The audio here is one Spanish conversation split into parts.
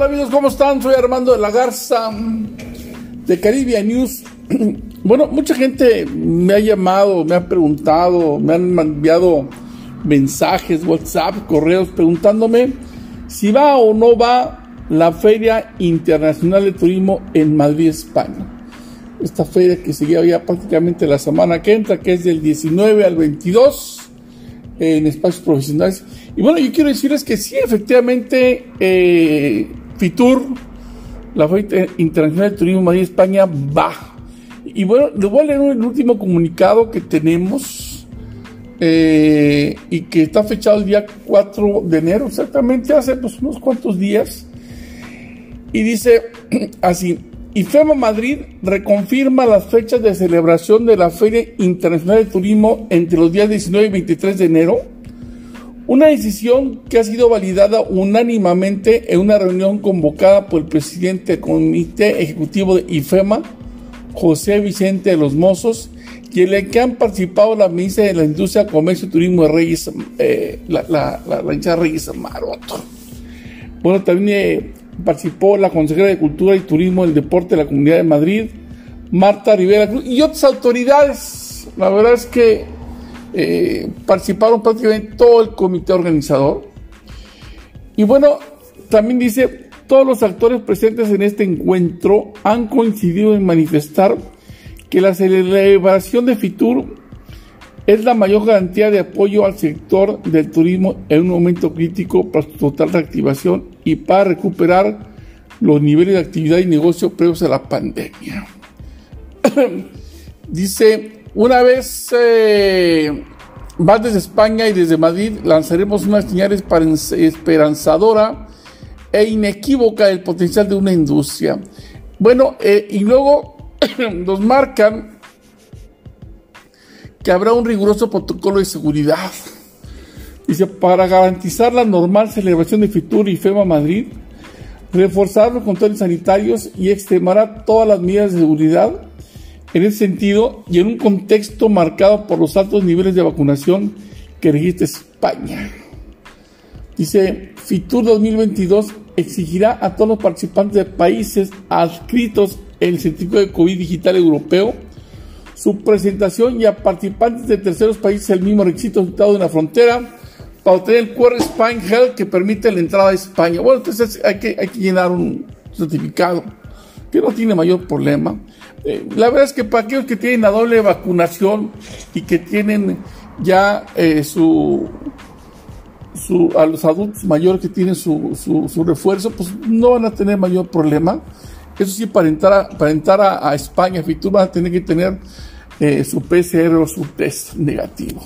Hola amigos, ¿cómo están? Soy Armando de la Garza de Caribia News. Bueno, mucha gente me ha llamado, me ha preguntado, me han enviado mensajes, WhatsApp, correos preguntándome si va o no va la Feria Internacional de Turismo en Madrid, España. Esta feria que seguía ya prácticamente la semana que entra, que es del 19 al 22 en espacios profesionales. Y bueno, yo quiero decirles que sí, efectivamente, eh, FITUR, la Feria Internacional de Turismo Madrid, España, va. Y bueno, les voy a leer el último comunicado que tenemos eh, y que está fechado el día 4 de enero, exactamente hace pues, unos cuantos días. Y dice así, IFEMA Madrid reconfirma las fechas de celebración de la Feria Internacional de Turismo entre los días 19 y 23 de enero. Una decisión que ha sido validada unánimemente en una reunión convocada por el presidente del Comité Ejecutivo de IFEMA, José Vicente de los Mozos, y en el que han participado la ministra de la Industria, Comercio y Turismo de Reyes, eh, la, la, la, Reyes Maroto. Bueno, también eh, participó la consejera de Cultura y Turismo del Deporte de la Comunidad de Madrid, Marta Rivera Cruz, y otras autoridades. La verdad es que eh, participaron prácticamente todo el comité organizador. Y bueno, también dice, todos los actores presentes en este encuentro han coincidido en manifestar que la celebración de FITUR es la mayor garantía de apoyo al sector del turismo en un momento crítico para su total reactivación y para recuperar los niveles de actividad y negocio previos a la pandemia. Dice, una vez eh, más desde España y desde Madrid lanzaremos unas señales para esperanzadora e inequívoca del potencial de una industria. Bueno, eh, y luego nos marcan que habrá un riguroso protocolo de seguridad. Dice, para garantizar la normal celebración de FITUR y FEMA Madrid, reforzar los controles sanitarios y extremará todas las medidas de seguridad en ese sentido y en un contexto marcado por los altos niveles de vacunación que registra España. Dice, FITUR 2022 exigirá a todos los participantes de países adscritos en el certificado de COVID digital europeo su presentación y a participantes de terceros países el mismo requisito resultado de la frontera para obtener el QR Spain Health que permite la entrada a España. Bueno, entonces hay que llenar un certificado que no tiene mayor problema. Eh, la verdad es que para aquellos que tienen la doble vacunación y que tienen ya eh, su a los adultos mayores que tienen su, su, refuerzo, pues no van a tener mayor problema. Eso sí, para entrar a, para entrar a, España, Fitur van a tener que tener eh, su PCR o su test negativo.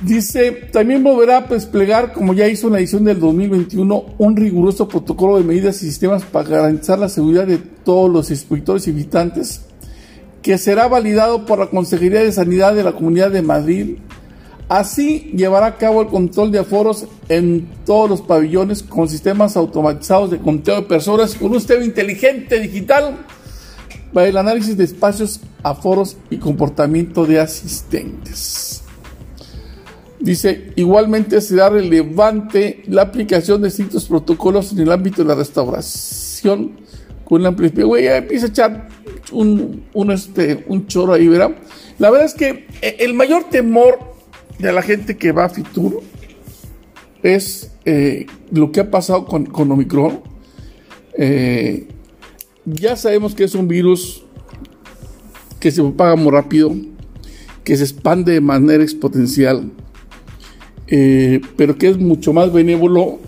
Dice, también volverá a desplegar, como ya hizo en la edición del 2021, un riguroso protocolo de medidas y sistemas para garantizar la seguridad de todos los inspectores y visitantes, que será validado por la Consejería de Sanidad de la Comunidad de Madrid Así llevará a cabo el control de aforos en todos los pabellones con sistemas automatizados de conteo de personas con un sistema inteligente digital para el análisis de espacios, aforos y comportamiento de asistentes. Dice, igualmente será relevante la aplicación de distintos protocolos en el ámbito de la restauración con la amplificación. Güey, ya empieza a echar un, un, este, un choro ahí, ¿verdad? La verdad es que eh, el mayor temor de la gente que va a Fitur es eh, lo que ha pasado con, con Omicron. Eh, ya sabemos que es un virus que se propaga muy rápido, que se expande de manera exponencial, eh, pero que es mucho más benévolo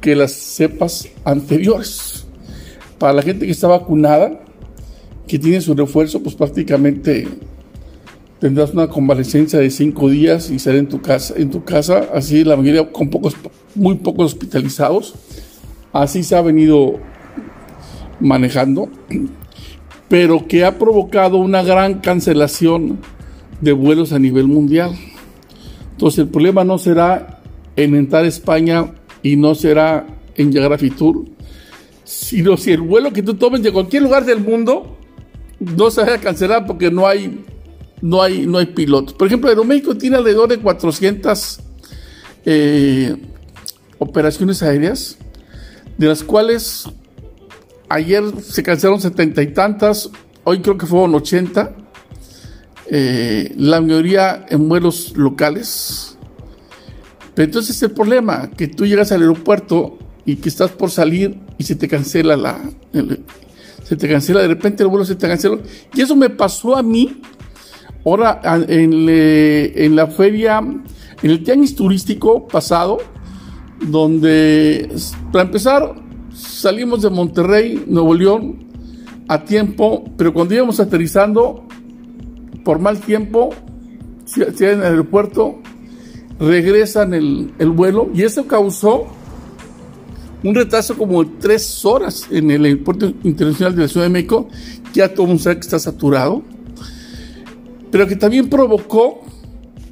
que las cepas anteriores. Para la gente que está vacunada, que tiene su refuerzo, pues prácticamente tendrás una convalecencia de cinco días y ser en tu casa, en tu casa, así la mayoría con pocos, muy pocos hospitalizados. Así se ha venido manejando, pero que ha provocado una gran cancelación de vuelos a nivel mundial. Entonces el problema no será en entrar a España y no será en llegar a Fitur, sino si el vuelo que tú tomes de cualquier lugar del mundo no se vaya a cancelar porque no hay no hay, no hay pilotos. Por ejemplo, Aeroméxico tiene alrededor de 400 eh, operaciones aéreas. de las cuales ayer se cancelaron setenta y tantas, hoy creo que fueron 80, eh, la mayoría en vuelos locales. Pero entonces el problema, que tú llegas al aeropuerto y que estás por salir y se te cancela la... se te cancela, de repente el vuelo se te cancela. Y eso me pasó a mí ahora en, en la feria, en el tianguis turístico pasado, donde, para empezar, salimos de Monterrey, Nuevo León, a tiempo, pero cuando íbamos aterrizando, por mal tiempo, si, en el aeropuerto, regresan el, el, vuelo y eso causó un retraso como de tres horas en el aeropuerto internacional de la Ciudad de México, ya todo un mundo sabe que está saturado, pero que también provocó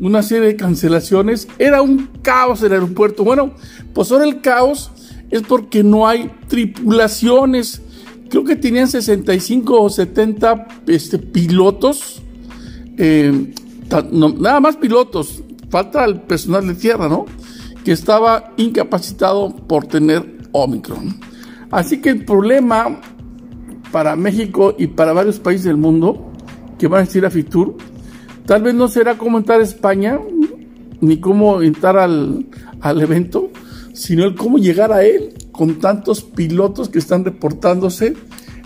una serie de cancelaciones. Era un caos el aeropuerto. Bueno, pues ahora el caos es porque no hay tripulaciones. Creo que tenían 65 o 70 este, pilotos. Eh, nada más pilotos. Falta el personal de tierra, ¿no? Que estaba incapacitado por tener Omicron. Así que el problema para México y para varios países del mundo que van a ir a Fitur Tal vez no será cómo entrar a España, ni cómo entrar al, al evento, sino el cómo llegar a él con tantos pilotos que están reportándose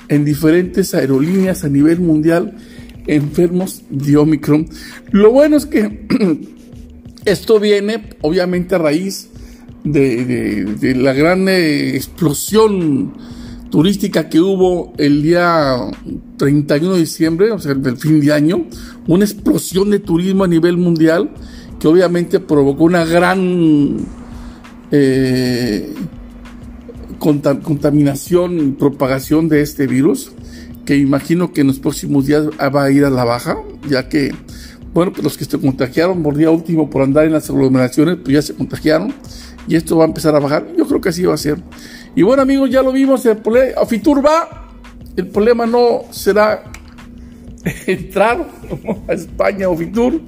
en diferentes aerolíneas a nivel mundial enfermos de Omicron. Lo bueno es que esto viene obviamente a raíz de, la gran eh, explosión turística que hubo el día 31 de diciembre, o sea, del fin de año, una explosión de turismo a nivel mundial que obviamente provocó una gran eh, contaminación y propagación de este virus, que imagino que en los próximos días va a ir a la baja, ya que, bueno, pues los que se contagiaron por día último por andar en las aglomeraciones, pues ya se contagiaron y esto va a empezar a bajar. Yo creo que así va a ser. Y bueno, amigos, ya lo vimos. El a Fitur va. El problema no será entrar a España o Fitur,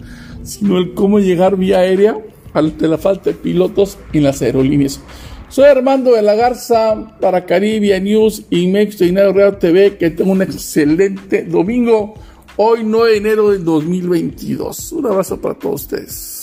sino el cómo llegar vía aérea ante la falta de pilotos en las aerolíneas. Soy Armando de la Garza para Caribia News y México Real TV. Que tenga un excelente domingo. Hoy 9 de enero del 2022. Un abrazo para todos ustedes.